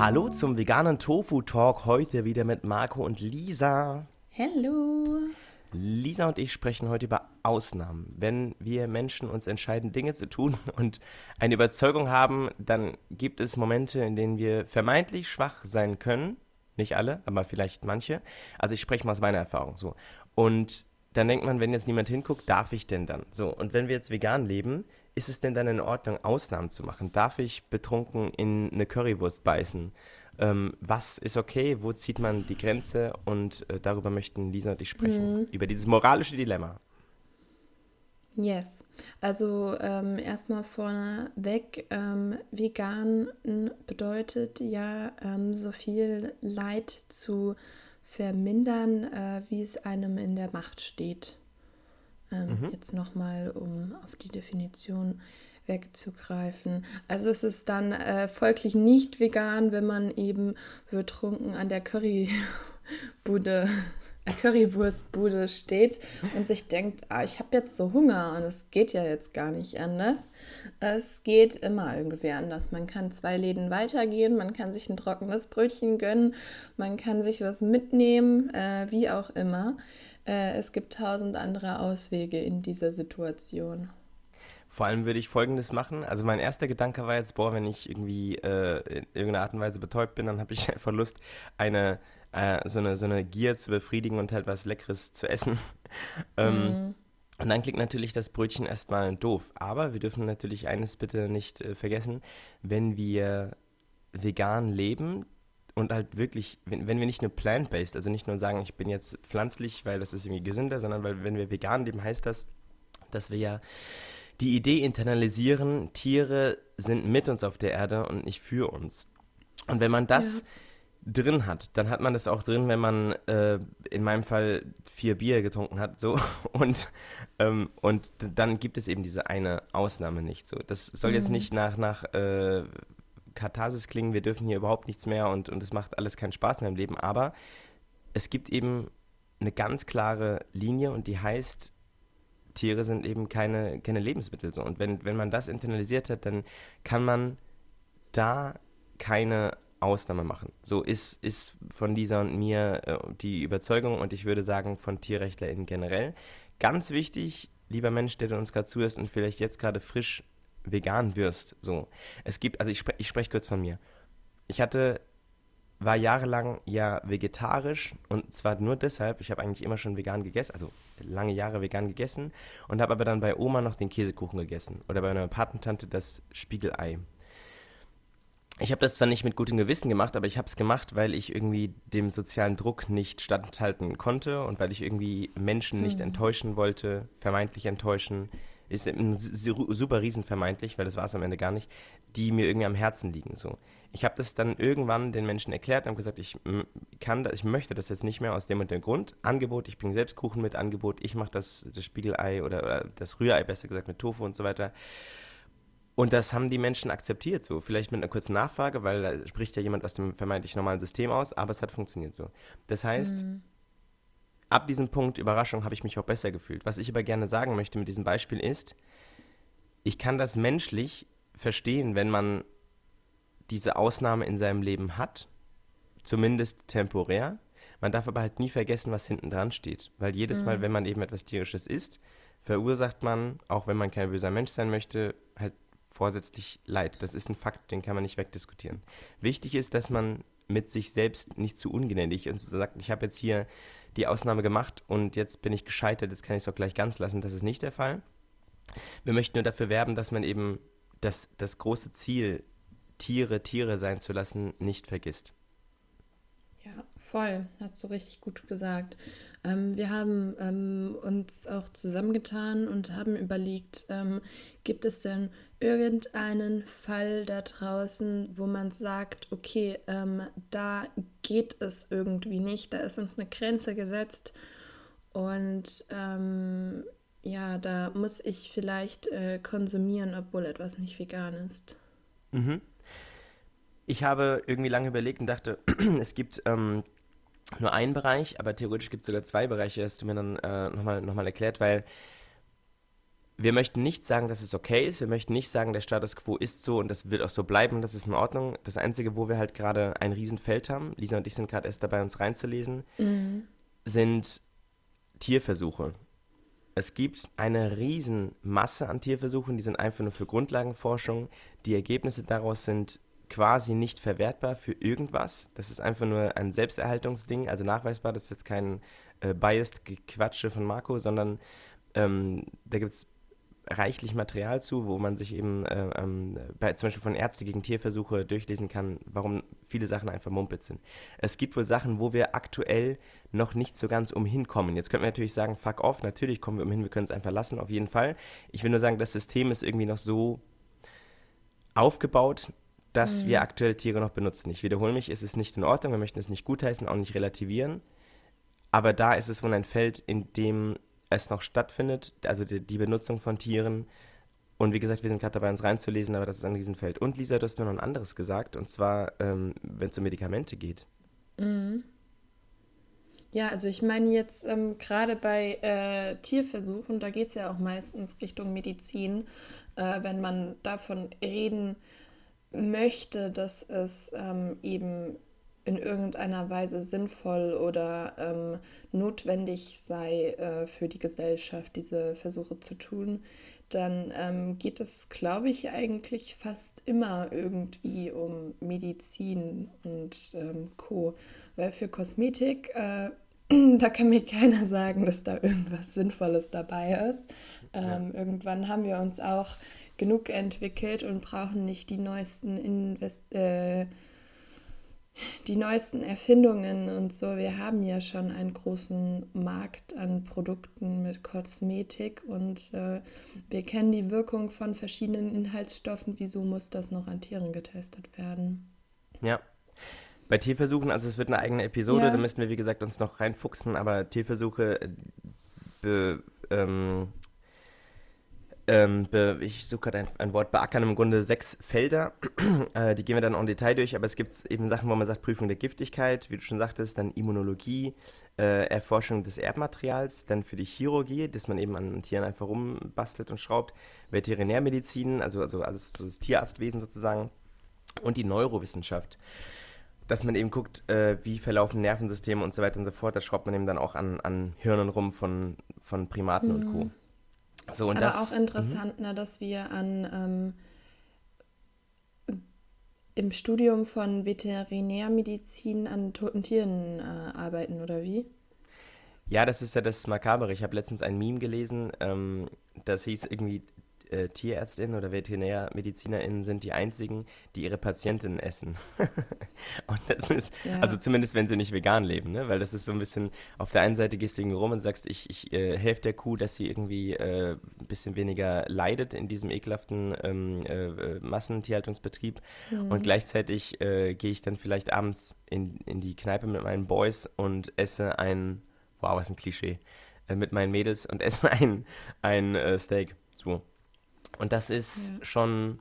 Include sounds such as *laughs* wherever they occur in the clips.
Hallo zum veganen Tofu Talk. Heute wieder mit Marco und Lisa. Hallo. Lisa und ich sprechen heute über Ausnahmen. Wenn wir Menschen uns entscheiden, Dinge zu tun *laughs* und eine Überzeugung haben, dann gibt es Momente, in denen wir vermeintlich schwach sein können. Nicht alle, aber vielleicht manche. Also ich spreche mal aus meiner Erfahrung so. Und dann denkt man, wenn jetzt niemand hinguckt, darf ich denn dann? So, und wenn wir jetzt vegan leben, ist es denn dann in Ordnung, Ausnahmen zu machen? Darf ich betrunken in eine Currywurst beißen? Ähm, was ist okay? Wo zieht man die Grenze? Und äh, darüber möchten Lisa und ich sprechen. Mhm. Über dieses moralische Dilemma. Yes. Also ähm, erstmal vorneweg, ähm, vegan bedeutet ja, ähm, so viel Leid zu vermindern, äh, wie es einem in der Macht steht. Ähm, mhm. Jetzt nochmal, um auf die Definition wegzugreifen. Also es ist dann äh, folglich nicht vegan, wenn man eben betrunken an der Currybude, *laughs* äh, Currywurstbude steht und sich denkt, ah, ich habe jetzt so Hunger und es geht ja jetzt gar nicht anders. Es geht immer irgendwie anders. Man kann zwei Läden weitergehen, man kann sich ein trockenes Brötchen gönnen, man kann sich was mitnehmen, äh, wie auch immer. Äh, es gibt tausend andere Auswege in dieser Situation. Vor allem würde ich Folgendes machen. Also mein erster Gedanke war jetzt, boah, wenn ich irgendwie äh, in irgendeiner Art und Weise betäubt bin, dann habe ich *laughs* einfach Lust, eine, äh, so, eine, so eine Gier zu befriedigen und halt was Leckeres zu essen. *laughs* ähm, mm. Und dann klingt natürlich das Brötchen erstmal doof. Aber wir dürfen natürlich eines bitte nicht äh, vergessen, wenn wir vegan leben, und halt wirklich, wenn, wenn wir nicht nur plant-based, also nicht nur sagen, ich bin jetzt pflanzlich, weil das ist irgendwie gesünder, sondern weil wenn wir vegan leben, heißt das, dass wir ja die Idee internalisieren, Tiere sind mit uns auf der Erde und nicht für uns. Und wenn man das ja. drin hat, dann hat man das auch drin, wenn man äh, in meinem Fall vier Bier getrunken hat, so *laughs* und ähm, und dann gibt es eben diese eine Ausnahme nicht so. Das soll mhm. jetzt nicht nach nach äh, Katharsis klingen, wir dürfen hier überhaupt nichts mehr und und es macht alles keinen Spaß mehr im Leben, aber es gibt eben eine ganz klare Linie und die heißt Tiere sind eben keine, keine Lebensmittel. So. Und wenn, wenn man das internalisiert hat, dann kann man da keine Ausnahme machen. So ist, ist von Lisa und mir äh, die Überzeugung und ich würde sagen von TierrechtlerInnen generell. Ganz wichtig, lieber Mensch, der uns gerade zuhörst und vielleicht jetzt gerade frisch vegan wirst. So. Es gibt, also ich, spre ich spreche kurz von mir. Ich hatte war jahrelang ja vegetarisch und zwar nur deshalb, ich habe eigentlich immer schon vegan gegessen, also lange Jahre vegan gegessen und habe aber dann bei Oma noch den Käsekuchen gegessen oder bei meiner Patentante das Spiegelei. Ich habe das zwar nicht mit gutem Gewissen gemacht, aber ich habe es gemacht, weil ich irgendwie dem sozialen Druck nicht standhalten konnte und weil ich irgendwie Menschen nicht mhm. enttäuschen wollte, vermeintlich enttäuschen, ist super riesen vermeintlich, weil das war es am Ende gar nicht, die mir irgendwie am Herzen liegen. So. Ich habe das dann irgendwann den Menschen erklärt und habe gesagt, ich kann das, ich möchte das jetzt nicht mehr aus dem und dem Grund. Angebot, ich bringe selbst Kuchen mit, Angebot, ich mache das, das Spiegelei oder, oder das Rührei besser gesagt mit Tofu und so weiter. Und das haben die Menschen akzeptiert, so. Vielleicht mit einer kurzen Nachfrage, weil da spricht ja jemand aus dem vermeintlich normalen System aus, aber es hat funktioniert so. Das heißt, mhm. Ab diesem Punkt, Überraschung, habe ich mich auch besser gefühlt. Was ich aber gerne sagen möchte mit diesem Beispiel ist, ich kann das menschlich verstehen, wenn man diese Ausnahme in seinem Leben hat, zumindest temporär. Man darf aber halt nie vergessen, was hinten dran steht. Weil jedes mhm. Mal, wenn man eben etwas Tierisches isst, verursacht man, auch wenn man kein böser Mensch sein möchte, halt vorsätzlich Leid. Das ist ein Fakt, den kann man nicht wegdiskutieren. Wichtig ist, dass man mit sich selbst nicht zu ungnädig und sagt, ich habe jetzt hier die Ausnahme gemacht und jetzt bin ich gescheitert, jetzt kann ich es auch gleich ganz lassen. Das ist nicht der Fall. Wir möchten nur dafür werben, dass man eben das, das große Ziel Tiere Tiere sein zu lassen, nicht vergisst. Voll, hast du richtig gut gesagt. Ähm, wir haben ähm, uns auch zusammengetan und haben überlegt, ähm, gibt es denn irgendeinen Fall da draußen, wo man sagt, okay, ähm, da geht es irgendwie nicht, da ist uns eine Grenze gesetzt und ähm, ja, da muss ich vielleicht äh, konsumieren, obwohl etwas nicht vegan ist. Mhm. Ich habe irgendwie lange überlegt und dachte, *clears throat* es gibt ähm, nur einen Bereich, aber theoretisch gibt es sogar zwei Bereiche, das hast du mir dann äh, nochmal noch mal erklärt, weil wir möchten nicht sagen, dass es okay ist. Wir möchten nicht sagen, der Status quo ist so und das wird auch so bleiben. Das ist in Ordnung. Das Einzige, wo wir halt gerade ein Riesenfeld haben, Lisa und ich sind gerade erst dabei, uns reinzulesen, mhm. sind Tierversuche. Es gibt eine Riesenmasse an Tierversuchen, die sind einfach nur für Grundlagenforschung. Die Ergebnisse daraus sind quasi nicht verwertbar für irgendwas. Das ist einfach nur ein Selbsterhaltungsding, also nachweisbar. Das ist jetzt kein äh, biased Gequatsche von Marco, sondern ähm, da gibt es reichlich Material zu, wo man sich eben äh, ähm, bei, zum Beispiel von Ärzte gegen Tierversuche durchlesen kann, warum viele Sachen einfach Mumpitz sind. Es gibt wohl Sachen, wo wir aktuell noch nicht so ganz umhin kommen. Jetzt könnten wir natürlich sagen, fuck off, natürlich kommen wir umhin, wir können es einfach lassen, auf jeden Fall. Ich will nur sagen, das System ist irgendwie noch so aufgebaut, dass mhm. wir aktuell Tiere noch benutzen. Ich wiederhole mich, es ist nicht in Ordnung, wir möchten es nicht gutheißen, auch nicht relativieren. Aber da ist es wohl ein Feld, in dem es noch stattfindet, also die, die Benutzung von Tieren. Und wie gesagt, wir sind gerade dabei, uns reinzulesen, aber das ist an diesem Feld. Und Lisa, du hast mir noch ein anderes gesagt, und zwar, ähm, wenn es um Medikamente geht. Mhm. Ja, also ich meine jetzt ähm, gerade bei äh, Tierversuchen, da geht es ja auch meistens Richtung Medizin, äh, wenn man davon reden möchte, dass es ähm, eben in irgendeiner Weise sinnvoll oder ähm, notwendig sei äh, für die Gesellschaft, diese Versuche zu tun, dann ähm, geht es, glaube ich, eigentlich fast immer irgendwie um Medizin und ähm, Co. Weil für Kosmetik, äh, *clears throat* da kann mir keiner sagen, dass da irgendwas Sinnvolles dabei ist. Ja. Ähm, irgendwann haben wir uns auch genug entwickelt und brauchen nicht die neuesten Invest äh, die neuesten Erfindungen und so. Wir haben ja schon einen großen Markt an Produkten mit Kosmetik und äh, wir kennen die Wirkung von verschiedenen Inhaltsstoffen. Wieso muss das noch an Tieren getestet werden? Ja. Bei Tierversuchen, also es wird eine eigene Episode, ja. da müssen wir wie gesagt uns noch reinfuchsen, aber Tierversuche äh, be, ähm, ähm, ich suche gerade ein, ein, Wort, beackern im Grunde sechs Felder. *clears throat* äh, die gehen wir dann auch im Detail durch, aber es gibt eben Sachen, wo man sagt, Prüfung der Giftigkeit, wie du schon sagtest, dann Immunologie, äh, Erforschung des Erbmaterials, dann für die Chirurgie, dass man eben an Tieren einfach rumbastelt und schraubt, Veterinärmedizin, also, also alles so das Tierarztwesen sozusagen, und die Neurowissenschaft dass man eben guckt, äh, wie verlaufen Nervensysteme und so weiter und so fort. Da schraubt man eben dann auch an, an Hirnen rum von, von Primaten mhm. und Co. So, und Aber das, auch interessant, ne, dass wir an ähm, im Studium von Veterinärmedizin an toten Tieren äh, arbeiten, oder wie? Ja, das ist ja das Makabere. Ich habe letztens ein Meme gelesen, ähm, das hieß irgendwie, äh, Tierärztinnen oder VeterinärmedizinerInnen sind die einzigen, die ihre Patientinnen essen. *laughs* und das ist, ja. also zumindest wenn sie nicht vegan leben, ne? weil das ist so ein bisschen, auf der einen Seite gehst du irgendwie rum und sagst, ich, ich äh, helfe der Kuh, dass sie irgendwie äh, ein bisschen weniger leidet in diesem ekelhaften ähm, äh, äh, Massentierhaltungsbetrieb. Mhm. Und gleichzeitig äh, gehe ich dann vielleicht abends in, in die Kneipe mit meinen Boys und esse ein, wow, was ein Klischee, mit meinen Mädels und *laughs* esse ein, ein Steak. So. Und das ist ja. schon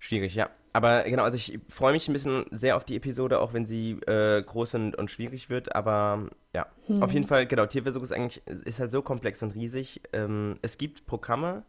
schwierig, ja. Aber genau, also ich freue mich ein bisschen sehr auf die Episode, auch wenn sie äh, groß und, und schwierig wird. Aber ja, hm. auf jeden Fall, genau, Tierversuch ist eigentlich, ist halt so komplex und riesig. Ähm, es gibt Programme,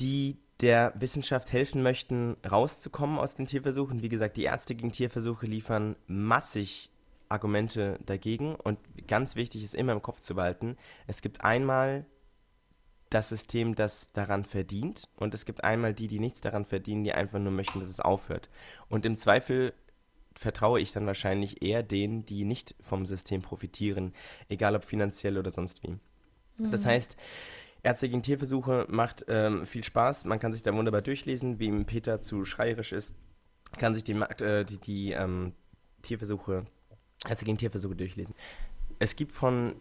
die der Wissenschaft helfen möchten, rauszukommen aus den Tierversuchen. Wie gesagt, die Ärzte gegen Tierversuche liefern massig Argumente dagegen. Und ganz wichtig ist immer im Kopf zu behalten, es gibt einmal das System, das daran verdient. Und es gibt einmal die, die nichts daran verdienen, die einfach nur möchten, dass es aufhört. Und im Zweifel vertraue ich dann wahrscheinlich eher denen, die nicht vom System profitieren, egal ob finanziell oder sonst wie. Mhm. Das heißt, Ärzte gegen Tierversuche macht ähm, viel Spaß. Man kann sich da wunderbar durchlesen, wie ihm Peter zu schreierisch ist, kann sich die, äh, die, die ähm, Tierversuche, Ärzte gegen Tierversuche durchlesen. Es gibt von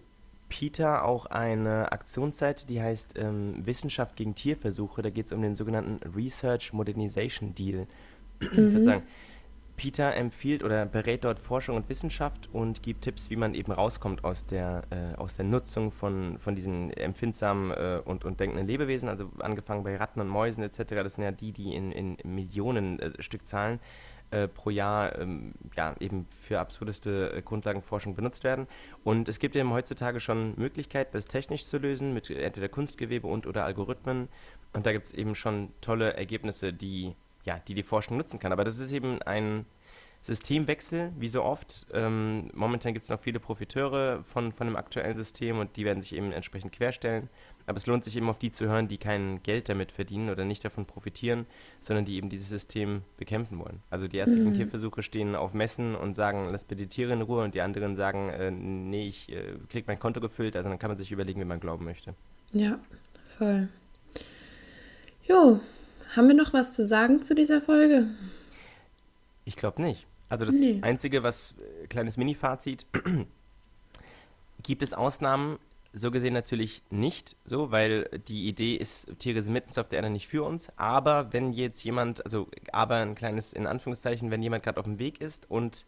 Peter auch eine Aktionsseite, die heißt ähm, Wissenschaft gegen Tierversuche. Da geht es um den sogenannten Research Modernization Deal. *clears throat* Mhm. Ich würde sagen, Peter empfiehlt oder berät dort Forschung und Wissenschaft und gibt Tipps, wie man eben rauskommt aus der, äh, aus der Nutzung von, von diesen empfindsamen äh, und, und denkenden Lebewesen, also angefangen bei Ratten und Mäusen etc. Das sind ja die, die in, in Millionen äh, Stückzahlen äh, pro Jahr ähm, ja, eben für absurdeste äh, Grundlagenforschung benutzt werden. Und es gibt eben heutzutage schon Möglichkeiten, das technisch zu lösen, mit entweder Kunstgewebe und oder Algorithmen. Und da gibt es eben schon tolle Ergebnisse, die, ja, die die Forschung nutzen kann. Aber das ist eben ein Systemwechsel, wie so oft. Ähm, momentan gibt es noch viele Profiteure von, von dem aktuellen System und die werden sich eben entsprechend querstellen. Aber es lohnt sich eben auf die zu hören, die kein Geld damit verdienen oder nicht davon profitieren, sondern die eben dieses System bekämpfen wollen. Also die ärztlichen mhm. Tierversuche stehen auf Messen und sagen, lass bitte die Tiere in Ruhe und die anderen sagen, äh, nee, ich äh, krieg mein Konto gefüllt. Also dann kann man sich überlegen, wie man glauben möchte. Ja, voll. Jo, haben wir noch was zu sagen zu dieser Folge? Ich glaube nicht. Also das nee. Einzige, was, äh, kleines Mini-Fazit, *clears throat* gibt es Ausnahmen, so gesehen natürlich nicht so, weil die Idee ist, Tiere sind mit uns auf der Erde nicht für uns. Aber wenn jetzt jemand, also aber ein kleines in Anführungszeichen, wenn jemand gerade auf dem Weg ist und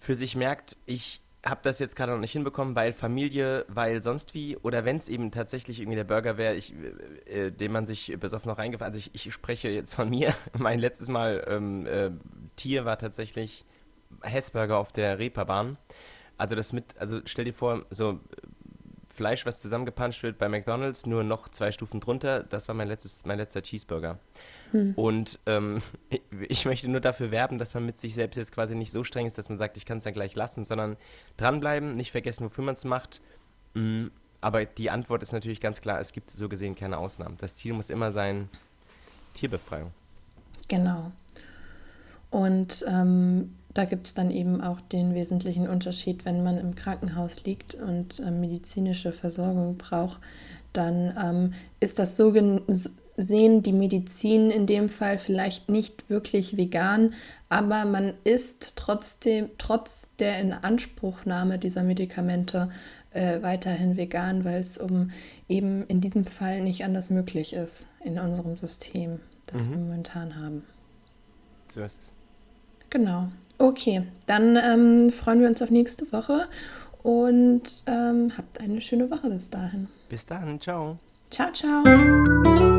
für sich merkt, ich habe das jetzt gerade noch nicht hinbekommen, weil Familie, weil sonst wie, oder wenn es eben tatsächlich irgendwie der Burger wäre, äh, äh, den man sich besoffen noch reingefahren, also ich, ich, spreche jetzt von mir, *laughs* mein letztes Mal ähm, äh, Tier war tatsächlich Hessburger auf der Reeperbahn. Also das mit, also stell dir vor, so Fleisch, was zusammengepanscht wird bei McDonalds, nur noch zwei Stufen drunter. Das war mein, letztes, mein letzter Cheeseburger. Hm. Und ähm, *laughs* ich möchte nur dafür werben, dass man mit sich selbst jetzt quasi nicht so streng ist, dass man sagt, ich kann es ja gleich lassen, sondern dranbleiben, nicht vergessen, wofür man es macht. Mhm. Aber die Antwort ist natürlich ganz klar, es gibt so gesehen keine Ausnahmen. Das Ziel muss immer sein, Tierbefreiung. Genau. Und ähm, da gibt es dann eben auch den wesentlichen Unterschied, wenn man im Krankenhaus liegt und äh, medizinische Versorgung braucht, dann ähm, ist das so sehen die Medizin in dem Fall vielleicht nicht wirklich vegan, aber man ist trotzdem trotz der Inanspruchnahme dieser Medikamente äh, weiterhin vegan, weil es um eben in diesem Fall nicht anders möglich ist in unserem System, das mhm. wir momentan haben. So ist es. Genau. Okay, dann ähm, freuen wir uns auf nächste Woche und ähm, habt eine schöne Woche bis dahin. Bis dann, ciao. Ciao, ciao.